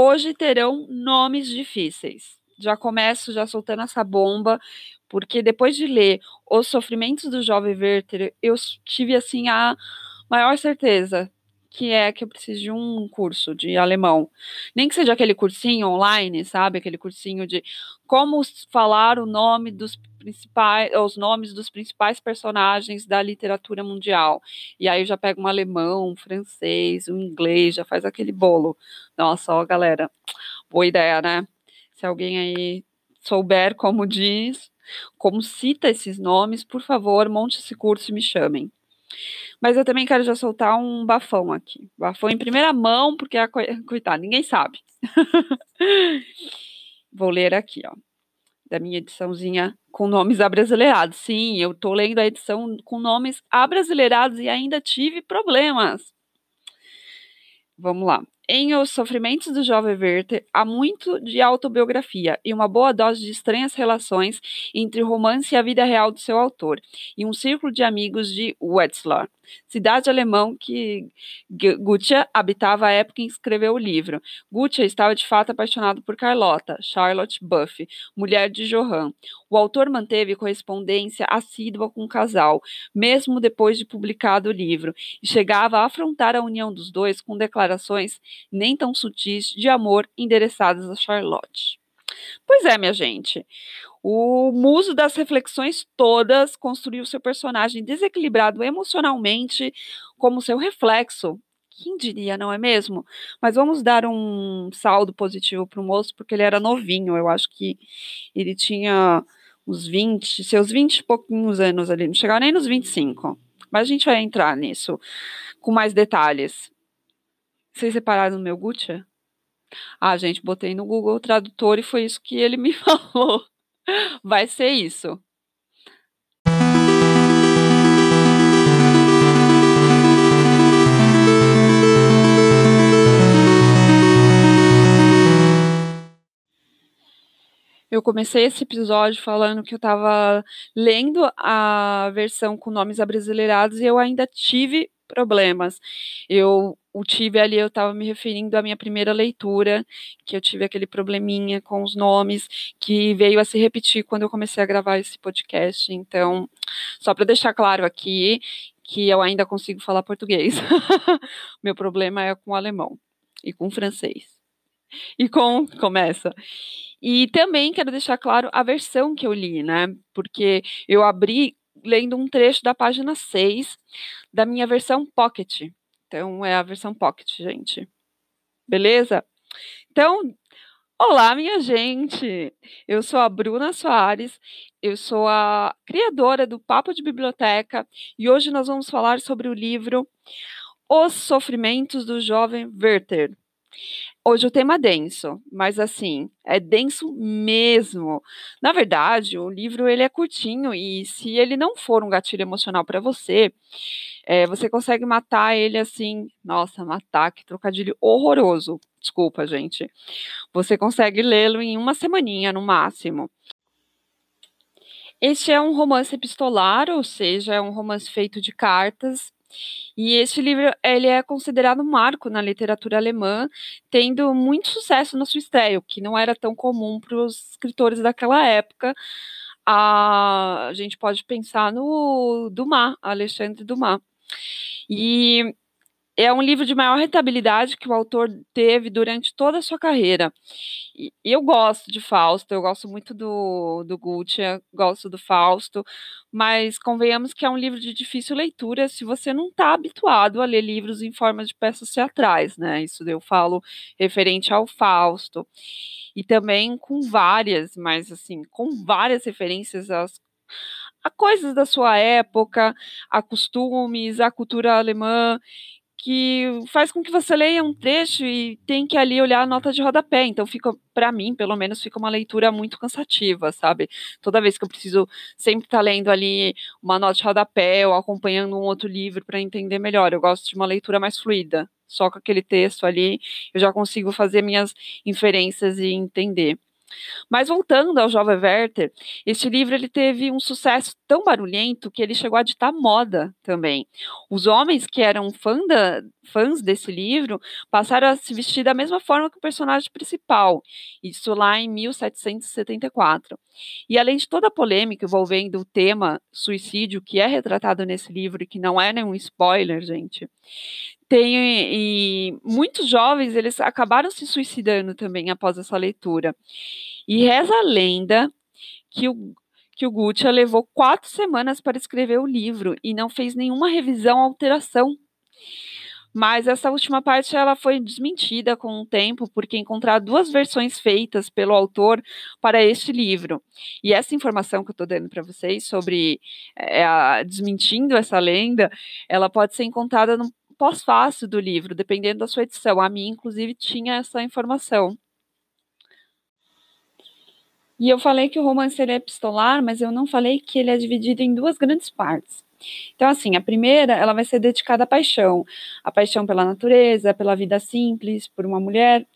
Hoje terão nomes difíceis. Já começo já soltando essa bomba, porque depois de ler Os Sofrimentos do Jovem Werther, eu tive assim a maior certeza que é que eu preciso de um curso de alemão. Nem que seja aquele cursinho online, sabe? Aquele cursinho de como falar o nome dos principais, os nomes dos principais personagens da literatura mundial. E aí já pego um alemão, um francês, um inglês, já faz aquele bolo. Nossa, ó, galera, boa ideia, né? Se alguém aí souber como diz, como cita esses nomes, por favor, monte esse curso e me chamem. Mas eu também quero já soltar um bafão aqui. Bafão em primeira mão, porque, coitado, ninguém sabe. Vou ler aqui, ó. Da minha ediçãozinha com nomes abrasileirados. Sim, eu tô lendo a edição com nomes abrasileirados e ainda tive problemas. Vamos lá. Em Os Sofrimentos do Jovem Werther, há muito de autobiografia e uma boa dose de estranhas relações entre o romance e a vida real do seu autor, e um círculo de amigos de Wetzlar, cidade alemã que Goethe habitava à época em que escreveu o livro. Goethe estava de fato apaixonado por Carlota, Charlotte Buffy, mulher de Johann. O autor manteve correspondência assídua com o casal, mesmo depois de publicado o livro, e chegava a afrontar a união dos dois com declarações nem tão sutis de amor endereçadas a Charlotte. Pois é, minha gente. O muso das reflexões todas construiu seu personagem desequilibrado emocionalmente como seu reflexo. Quem diria, não é mesmo? Mas vamos dar um saldo positivo para o moço, porque ele era novinho. Eu acho que ele tinha uns 20, seus 20 e pouquinhos anos ali, não chegava nem nos 25. Mas a gente vai entrar nisso com mais detalhes. Vocês separaram no meu Gucci? Ah, gente, botei no Google Tradutor e foi isso que ele me falou. Vai ser isso. Eu comecei esse episódio falando que eu estava lendo a versão com nomes abrasileirados e eu ainda tive problemas. Eu o tive ali, eu estava me referindo à minha primeira leitura, que eu tive aquele probleminha com os nomes, que veio a se repetir quando eu comecei a gravar esse podcast. Então, só para deixar claro aqui que eu ainda consigo falar português. Meu problema é com o alemão e com o francês. E com começa. E também quero deixar claro a versão que eu li, né? Porque eu abri lendo um trecho da página 6 da minha versão Pocket. Então, é a versão Pocket, gente. Beleza? Então, olá, minha gente! Eu sou a Bruna Soares, eu sou a criadora do Papo de Biblioteca e hoje nós vamos falar sobre o livro Os Sofrimentos do Jovem Werther. Hoje o tema é denso, mas assim, é denso mesmo. Na verdade, o livro ele é curtinho e se ele não for um gatilho emocional para você, é, você consegue matar ele assim. Nossa, matar, que trocadilho horroroso. Desculpa, gente. Você consegue lê-lo em uma semaninha no máximo. Este é um romance epistolar, ou seja, é um romance feito de cartas e esse livro ele é considerado um marco na literatura alemã, tendo muito sucesso na sua estreia, o que não era tão comum para os escritores daquela época. A, a gente pode pensar no Dumas, Alexandre Dumas. E é um livro de maior rentabilidade que o autor teve durante toda a sua carreira. E eu gosto de Fausto, eu gosto muito do, do Gutierrez, gosto do Fausto, mas convenhamos que é um livro de difícil leitura se você não está habituado a ler livros em forma de peças teatrais, né? Isso eu falo referente ao Fausto. E também com várias, mas assim, com várias referências às a coisas da sua época, a costumes, a cultura alemã que faz com que você leia um trecho e tem que ali olhar a nota de rodapé. Então fica, para mim, pelo menos, fica uma leitura muito cansativa, sabe? Toda vez que eu preciso sempre estar tá lendo ali uma nota de rodapé ou acompanhando um outro livro para entender melhor. Eu gosto de uma leitura mais fluida. Só com aquele texto ali, eu já consigo fazer minhas inferências e entender. Mas voltando ao Jovem Werther, este livro ele teve um sucesso tão barulhento que ele chegou a ditar moda também. Os homens que eram fã da, fãs desse livro passaram a se vestir da mesma forma que o personagem principal, isso lá em 1774. E além de toda a polêmica envolvendo o tema suicídio que é retratado nesse livro e que não é nenhum spoiler, gente, tem e muitos jovens eles acabaram se suicidando também após essa leitura. E reza a lenda que o que o Gucci levou quatro semanas para escrever o livro e não fez nenhuma revisão ou alteração. Mas essa última parte ela foi desmentida com o tempo, porque encontrar duas versões feitas pelo autor para este livro. E essa informação que eu estou dando para vocês sobre é, a, desmentindo essa lenda, ela pode ser encontrada no pós-fácil do livro, dependendo da sua edição. A minha, inclusive, tinha essa informação. E eu falei que o romance é epistolar, mas eu não falei que ele é dividido em duas grandes partes. Então, assim, a primeira, ela vai ser dedicada à paixão, a paixão pela natureza, pela vida simples, por uma mulher.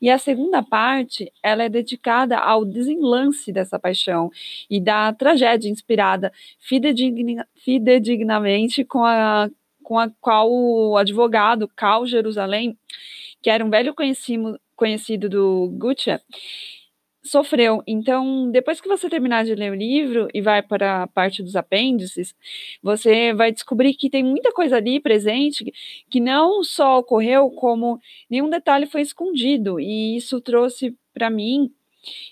E a segunda parte, ela é dedicada ao desenlace dessa paixão e da tragédia inspirada fidedigna, fidedignamente com a com a qual o advogado Cal Jerusalém, que era um velho conhecido, conhecido do Gucci, sofreu. Então, depois que você terminar de ler o livro e vai para a parte dos apêndices, você vai descobrir que tem muita coisa ali presente que não só ocorreu, como nenhum detalhe foi escondido. E isso trouxe para mim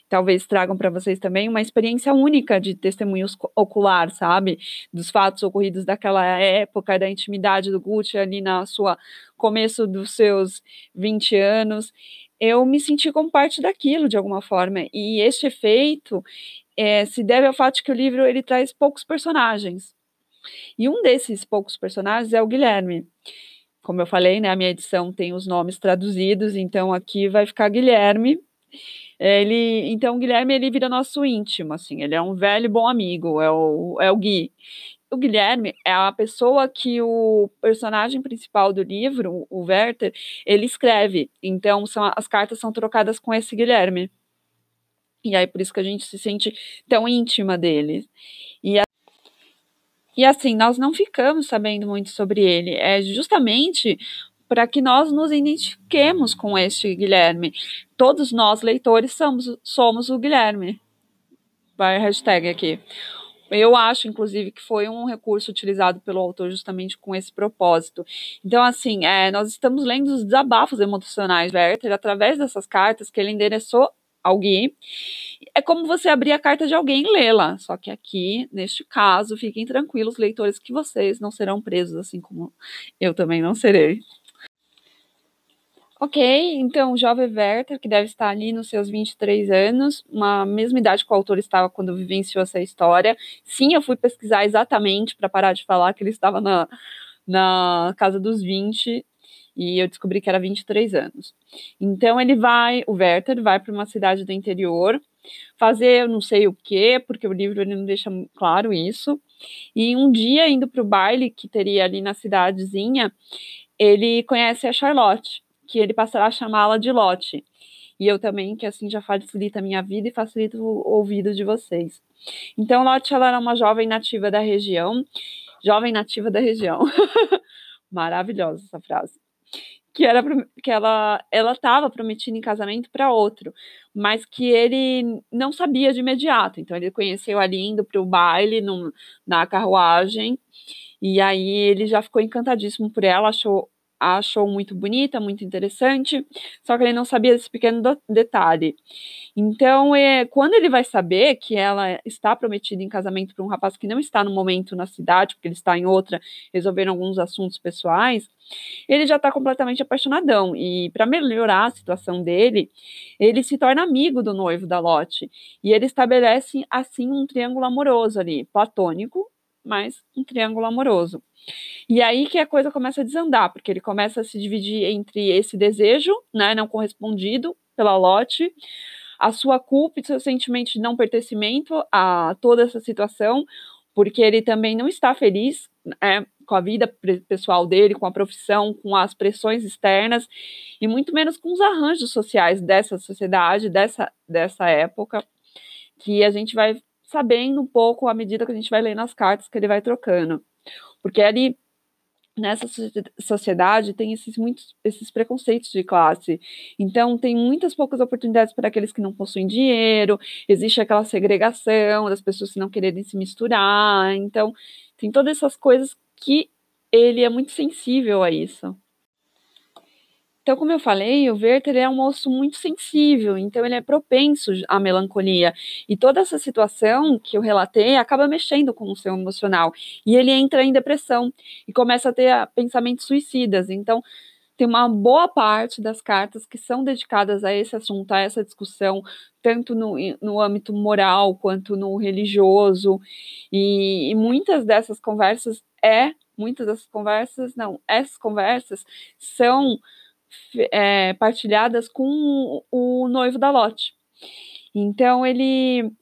talvez tragam para vocês também uma experiência única de testemunho ocular, sabe? Dos fatos ocorridos daquela época, da intimidade do Gucci ali na sua começo dos seus 20 anos. Eu me senti como parte daquilo de alguma forma. E este efeito é, se deve ao fato de que o livro ele traz poucos personagens. E um desses poucos personagens é o Guilherme como eu falei, né, a minha edição tem os nomes traduzidos, então aqui vai ficar Guilherme, ele, então, o Guilherme, ele vira nosso íntimo, assim, ele é um velho bom amigo, é o, é o Gui. O Guilherme é a pessoa que o personagem principal do livro, o Werther, ele escreve. Então, são, as cartas são trocadas com esse Guilherme. E aí, por isso que a gente se sente tão íntima dele. E, a, e assim, nós não ficamos sabendo muito sobre ele. É justamente para que nós nos identifiquemos com este Guilherme. Todos nós, leitores, somos, somos o Guilherme. Vai hashtag aqui. Eu acho, inclusive, que foi um recurso utilizado pelo autor justamente com esse propósito. Então, assim, é, nós estamos lendo os desabafos emocionais do Werther através dessas cartas que ele endereçou alguém. É como você abrir a carta de alguém e lê-la. Só que aqui, neste caso, fiquem tranquilos, leitores, que vocês não serão presos, assim como eu também não serei. Ok, então o jovem Werther, que deve estar ali nos seus 23 anos, uma mesma idade que o autor estava quando vivenciou essa história. Sim, eu fui pesquisar exatamente para parar de falar que ele estava na, na casa dos 20 e eu descobri que era 23 anos. Então ele vai, o Werther vai para uma cidade do interior fazer eu não sei o que, porque o livro ele não deixa claro isso. E um dia indo para o baile que teria ali na cidadezinha, ele conhece a Charlotte que ele passará a chamá-la de Lote. E eu também, que assim já facilita a minha vida e facilita o ouvido de vocês. Então, Lotte, ela era uma jovem nativa da região. Jovem nativa da região. Maravilhosa essa frase. Que, era, que ela ela estava prometida em casamento para outro, mas que ele não sabia de imediato. Então, ele conheceu ali indo para o baile no, na carruagem. E aí ele já ficou encantadíssimo por ela, achou achou muito bonita, muito interessante, só que ele não sabia desse pequeno detalhe. Então, é, quando ele vai saber que ela está prometida em casamento para um rapaz que não está no momento na cidade, porque ele está em outra, resolvendo alguns assuntos pessoais, ele já está completamente apaixonadão. E para melhorar a situação dele, ele se torna amigo do noivo da Lotte. E ele estabelece, assim, um triângulo amoroso ali, platônico, mas um triângulo amoroso. E aí que a coisa começa a desandar, porque ele começa a se dividir entre esse desejo, né, não correspondido pela Lotte, a sua culpa e seu sentimento de não pertencimento a toda essa situação, porque ele também não está feliz, é, com a vida pessoal dele, com a profissão, com as pressões externas, e muito menos com os arranjos sociais dessa sociedade, dessa, dessa época, que a gente vai sabendo um pouco à medida que a gente vai lendo as cartas que ele vai trocando. Porque ali nessa sociedade tem esses muitos esses preconceitos de classe. Então tem muitas poucas oportunidades para aqueles que não possuem dinheiro, existe aquela segregação das pessoas que não querem se misturar. Então tem todas essas coisas que ele é muito sensível a isso. Então, como eu falei, o Werther é um moço muito sensível, então ele é propenso à melancolia. E toda essa situação que eu relatei acaba mexendo com o seu emocional. E ele entra em depressão e começa a ter ah, pensamentos suicidas. Então, tem uma boa parte das cartas que são dedicadas a esse assunto, a essa discussão, tanto no, no âmbito moral quanto no religioso. E, e muitas dessas conversas é, muitas dessas conversas, não, essas conversas são é, partilhadas com o noivo da Lotte. Então ele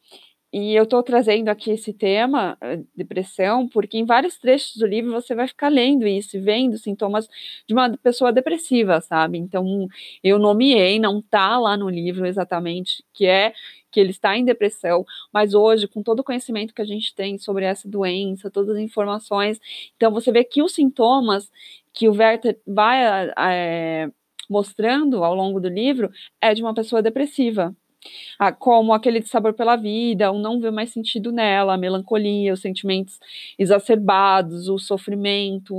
e eu estou trazendo aqui esse tema, eh, depressão, porque em vários trechos do livro você vai ficar lendo isso vendo sintomas de uma pessoa depressiva, sabe? Então, eu nomeei, não está lá no livro exatamente, que é que ele está em depressão, mas hoje, com todo o conhecimento que a gente tem sobre essa doença, todas as informações, então você vê que os sintomas que o Werther vai é, mostrando ao longo do livro é de uma pessoa depressiva. Ah, como aquele sabor pela vida, o não ver mais sentido nela, a melancolia, os sentimentos exacerbados, o sofrimento,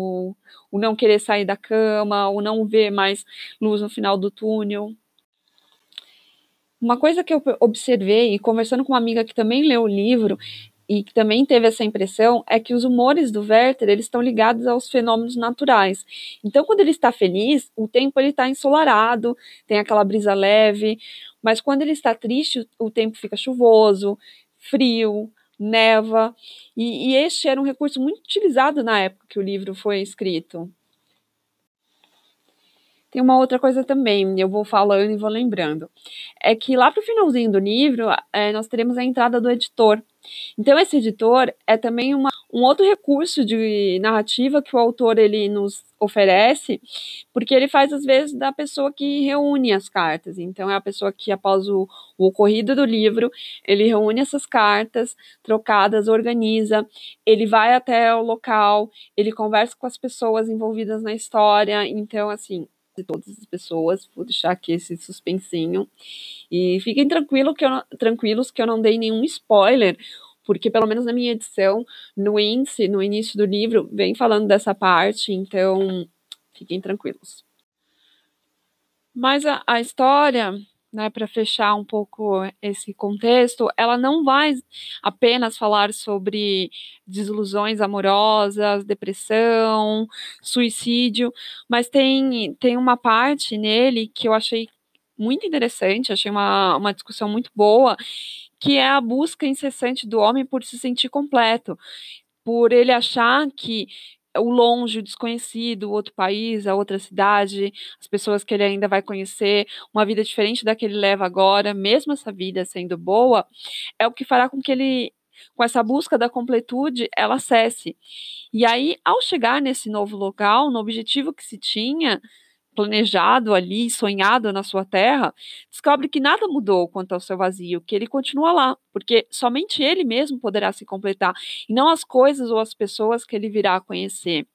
o não querer sair da cama, o não ver mais luz no final do túnel. Uma coisa que eu observei, conversando com uma amiga que também leu o livro, e que também teve essa impressão é que os humores do Werther eles estão ligados aos fenômenos naturais. Então, quando ele está feliz, o tempo ele está ensolarado, tem aquela brisa leve, mas quando ele está triste, o tempo fica chuvoso, frio, neva, e, e este era um recurso muito utilizado na época que o livro foi escrito. Tem uma outra coisa também, eu vou falando e vou lembrando. É que lá para o finalzinho do livro, é, nós teremos a entrada do editor. Então esse editor é também uma, um outro recurso de narrativa que o autor ele nos oferece, porque ele faz às vezes da pessoa que reúne as cartas. Então é a pessoa que após o, o ocorrido do livro, ele reúne essas cartas trocadas, organiza, ele vai até o local, ele conversa com as pessoas envolvidas na história. Então assim, de todas as pessoas, vou deixar aqui esse suspensinho. E fiquem tranquilo que eu, tranquilos que eu não dei nenhum spoiler, porque pelo menos na minha edição, no índice, no início do livro, vem falando dessa parte, então fiquem tranquilos. Mas a, a história né, para fechar um pouco esse contexto, ela não vai apenas falar sobre desilusões amorosas, depressão, suicídio, mas tem, tem uma parte nele que eu achei muito interessante, achei uma, uma discussão muito boa, que é a busca incessante do homem por se sentir completo, por ele achar que o longe, o desconhecido, o outro país, a outra cidade, as pessoas que ele ainda vai conhecer, uma vida diferente da que ele leva agora, mesmo essa vida sendo boa, é o que fará com que ele, com essa busca da completude, ela cesse. E aí, ao chegar nesse novo local, no objetivo que se tinha, planejado ali, sonhado na sua terra, descobre que nada mudou quanto ao seu vazio, que ele continua lá, porque somente ele mesmo poderá se completar, e não as coisas ou as pessoas que ele virá a conhecer.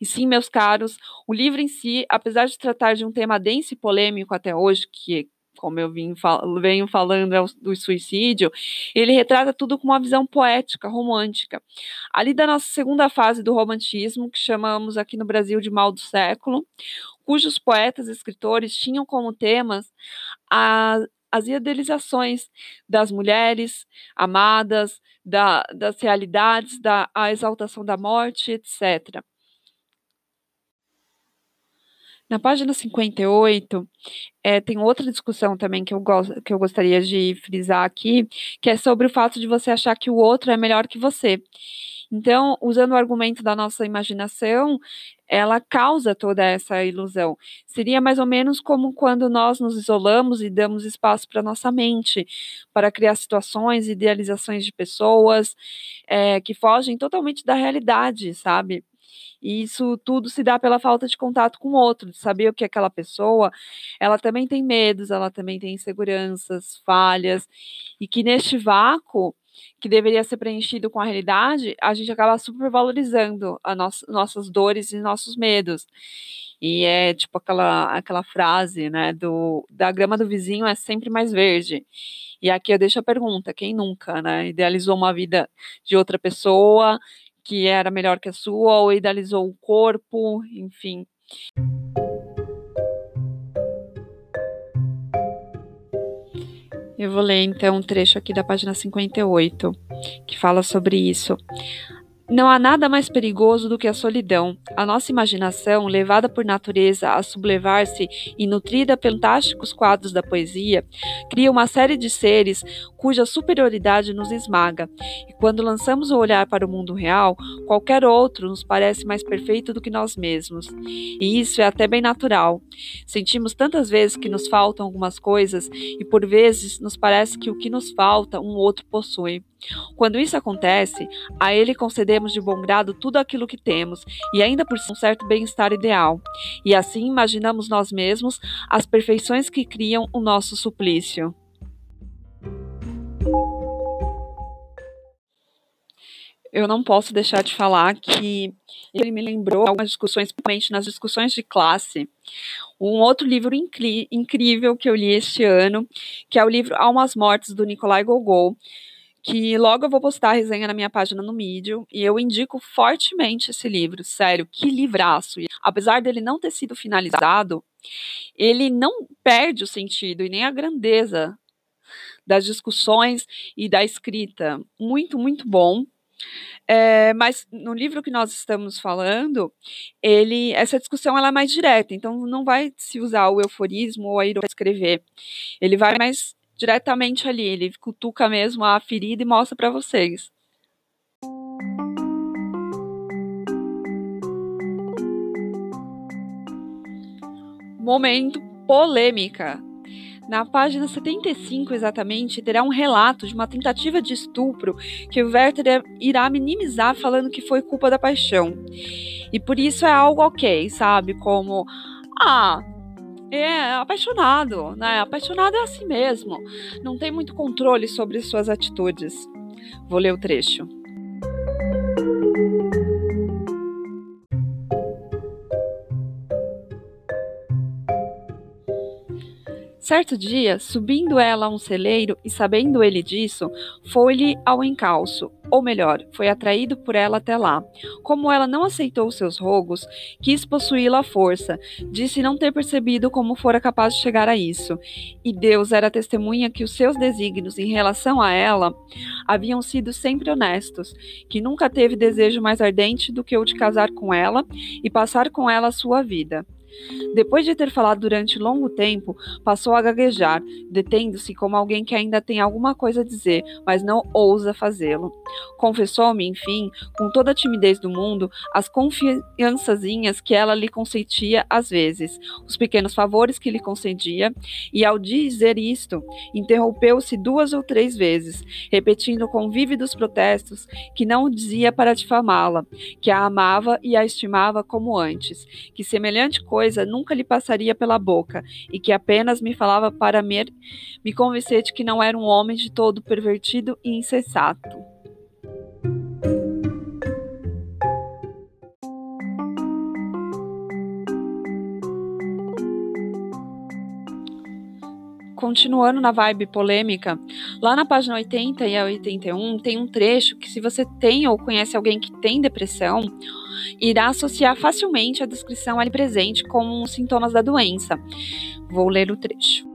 E sim, meus caros, o livro em si, apesar de tratar de um tema denso e polêmico até hoje, que como eu vim, venho falando, é do suicídio, ele retrata tudo com uma visão poética, romântica. Ali da nossa segunda fase do romantismo, que chamamos aqui no Brasil de mal do século, cujos poetas e escritores tinham como temas a, as idealizações das mulheres amadas, da, das realidades, da a exaltação da morte, etc. Na página 58, é, tem outra discussão também que eu, gosto, que eu gostaria de frisar aqui, que é sobre o fato de você achar que o outro é melhor que você. Então, usando o argumento da nossa imaginação, ela causa toda essa ilusão. Seria mais ou menos como quando nós nos isolamos e damos espaço para nossa mente, para criar situações, idealizações de pessoas é, que fogem totalmente da realidade, sabe? E isso tudo se dá pela falta de contato com o outro, de saber o que aquela pessoa, ela também tem medos, ela também tem inseguranças, falhas, e que neste vácuo que deveria ser preenchido com a realidade, a gente acaba supervalorizando a no nossas dores e nossos medos. E é tipo aquela, aquela frase, né, do da grama do vizinho é sempre mais verde. E aqui eu deixo a pergunta, quem nunca, né, idealizou uma vida de outra pessoa que era melhor que a sua ou idealizou o corpo, enfim. Eu vou ler então um trecho aqui da página 58, que fala sobre isso. Não há nada mais perigoso do que a solidão. A nossa imaginação, levada por natureza a sublevar-se e nutrida fantásticos quadros da poesia, cria uma série de seres cuja superioridade nos esmaga. E quando lançamos o olhar para o mundo real, qualquer outro nos parece mais perfeito do que nós mesmos. E isso é até bem natural. Sentimos tantas vezes que nos faltam algumas coisas e por vezes nos parece que o que nos falta um outro possui. Quando isso acontece, a ele concedemos de bom grado tudo aquilo que temos e ainda por um certo bem-estar ideal. E assim imaginamos nós mesmos as perfeições que criam o nosso suplício. Eu não posso deixar de falar que ele me lembrou algumas discussões, principalmente nas discussões de classe, um outro livro incrível que eu li este ano, que é o livro Almas Mortes, do Nicolai Gogol, que logo eu vou postar a resenha na minha página no Medium, e eu indico fortemente esse livro, sério, que livraço. E, apesar dele não ter sido finalizado, ele não perde o sentido e nem a grandeza das discussões e da escrita. Muito, muito bom. É, mas no livro que nós estamos falando, ele, essa discussão ela é mais direta, então não vai se usar o euforismo ou a ironia para escrever. Ele vai mais diretamente ali, ele cutuca mesmo a ferida e mostra para vocês. Momento polêmica. Na página 75, exatamente, terá um relato de uma tentativa de estupro que o Werther irá minimizar falando que foi culpa da paixão. E por isso é algo ok, sabe? Como, ah, é apaixonado, né? Apaixonado é assim mesmo. Não tem muito controle sobre suas atitudes. Vou ler o trecho. Certo dia, subindo ela a um celeiro e sabendo ele disso, foi-lhe ao encalço, ou melhor, foi atraído por ela até lá. Como ela não aceitou seus rogos, quis possuí-la à força, disse não ter percebido como fora capaz de chegar a isso. E Deus era testemunha que os seus desígnios em relação a ela haviam sido sempre honestos, que nunca teve desejo mais ardente do que o de casar com ela e passar com ela a sua vida. Depois de ter falado durante longo tempo, passou a gaguejar, detendo-se como alguém que ainda tem alguma coisa a dizer, mas não ousa fazê-lo. Confessou-me, enfim, com toda a timidez do mundo, as confiançazinhas que ela lhe consentia às vezes, os pequenos favores que lhe concedia, e ao dizer isto, interrompeu-se duas ou três vezes, repetindo com vívidos protestos que não o dizia para difamá-la, que a amava e a estimava como antes, que semelhante coisa coisa nunca lhe passaria pela boca, e que apenas me falava para me, me convencer de que não era um homem de todo pervertido e insensato. Continuando na vibe polêmica, lá na página 80 e 81 tem um trecho que, se você tem ou conhece alguém que tem depressão, irá associar facilmente a descrição ali presente com os sintomas da doença. Vou ler o trecho.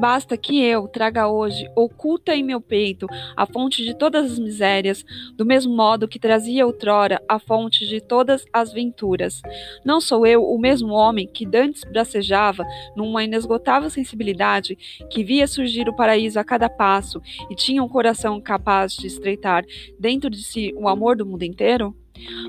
Basta que eu traga hoje, oculta em meu peito, a fonte de todas as misérias, do mesmo modo que trazia outrora a fonte de todas as venturas. Não sou eu o mesmo homem que dantes bracejava numa inesgotável sensibilidade, que via surgir o paraíso a cada passo e tinha um coração capaz de estreitar dentro de si o amor do mundo inteiro?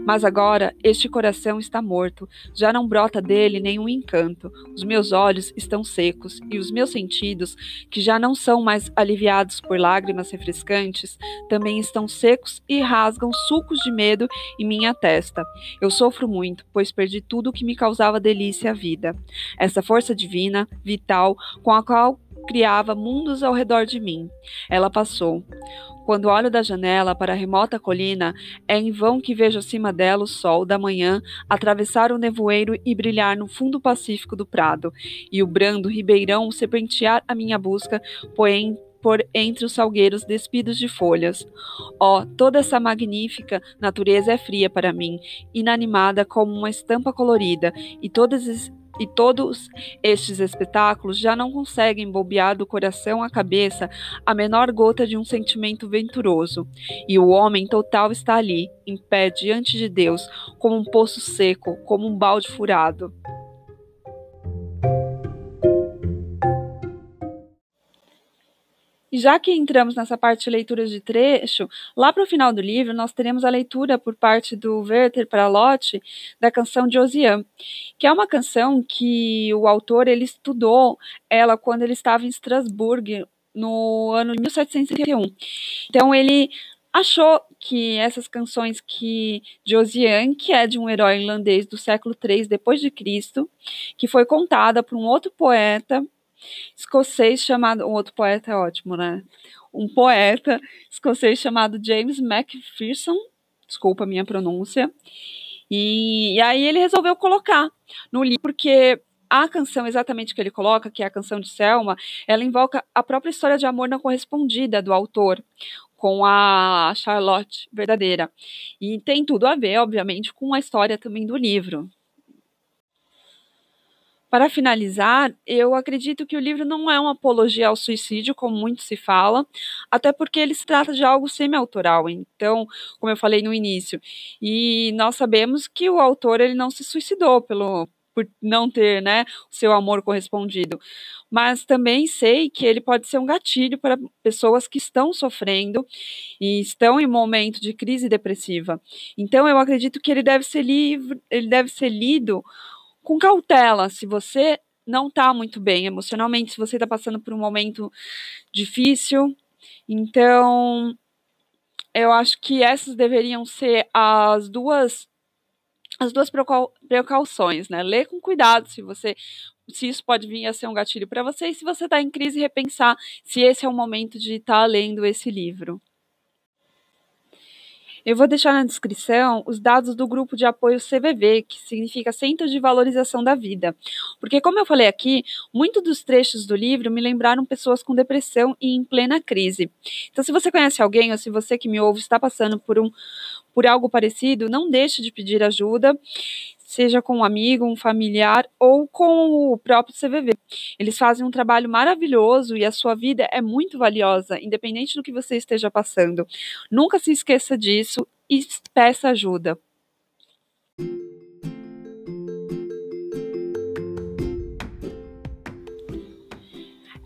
Mas agora este coração está morto, já não brota dele nenhum encanto. Os meus olhos estão secos e os meus sentidos, que já não são mais aliviados por lágrimas refrescantes, também estão secos e rasgam sucos de medo em minha testa. Eu sofro muito, pois perdi tudo o que me causava delícia à vida. Essa força divina, vital, com a qual criava mundos ao redor de mim. Ela passou. Quando olho da janela para a remota colina, é em vão que vejo acima dela o sol da manhã atravessar o nevoeiro e brilhar no fundo pacífico do prado, e o brando ribeirão serpentear a minha busca, por entre os salgueiros despidos de folhas. Oh, toda essa magnífica natureza é fria para mim, inanimada como uma estampa colorida, e todas e todos estes espetáculos já não conseguem bobear do coração à cabeça a menor gota de um sentimento venturoso. E o homem total está ali, em pé diante de Deus, como um poço seco, como um balde furado. Já que entramos nessa parte de leitura de trecho, lá para o final do livro nós teremos a leitura por parte do Werther para Lotte da canção de Ozian, que é uma canção que o autor ele estudou ela quando ele estava em Estrasburgo no ano de 1771. Então ele achou que essas canções que de Ozian, que é de um herói irlandês do século III depois de Cristo, que foi contada por um outro poeta escocês chamado. Um outro poeta é ótimo, né? Um poeta escocês chamado James Macpherson. Desculpa a minha pronúncia. E, e aí ele resolveu colocar no livro, porque a canção exatamente que ele coloca, que é a canção de Selma, ela invoca a própria história de amor não correspondida do autor com a Charlotte verdadeira. E tem tudo a ver, obviamente, com a história também do livro. Para finalizar, eu acredito que o livro não é uma apologia ao suicídio, como muito se fala, até porque ele se trata de algo semi-autoral, então, como eu falei no início. E nós sabemos que o autor ele não se suicidou pelo por não ter, né, o seu amor correspondido. Mas também sei que ele pode ser um gatilho para pessoas que estão sofrendo e estão em momento de crise depressiva. Então eu acredito que ele deve ser livro, ele deve ser lido com cautela. Se você não está muito bem emocionalmente, se você está passando por um momento difícil, então eu acho que essas deveriam ser as duas as duas precauções, né? Ler com cuidado se você se isso pode vir a ser um gatilho para você e se você está em crise repensar se esse é o momento de estar tá lendo esse livro. Eu vou deixar na descrição os dados do grupo de apoio CVV, que significa Centro de Valorização da Vida. Porque, como eu falei aqui, muitos dos trechos do livro me lembraram pessoas com depressão e em plena crise. Então, se você conhece alguém ou se você que me ouve está passando por um por algo parecido, não deixe de pedir ajuda seja com um amigo, um familiar ou com o próprio CVV. Eles fazem um trabalho maravilhoso e a sua vida é muito valiosa, independente do que você esteja passando. Nunca se esqueça disso e peça ajuda.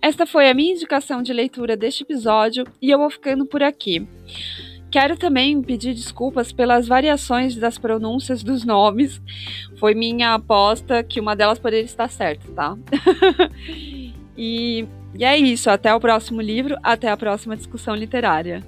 Esta foi a minha indicação de leitura deste episódio e eu vou ficando por aqui. Quero também pedir desculpas pelas variações das pronúncias dos nomes. Foi minha aposta que uma delas poderia estar certa, tá? e, e é isso. Até o próximo livro, até a próxima discussão literária.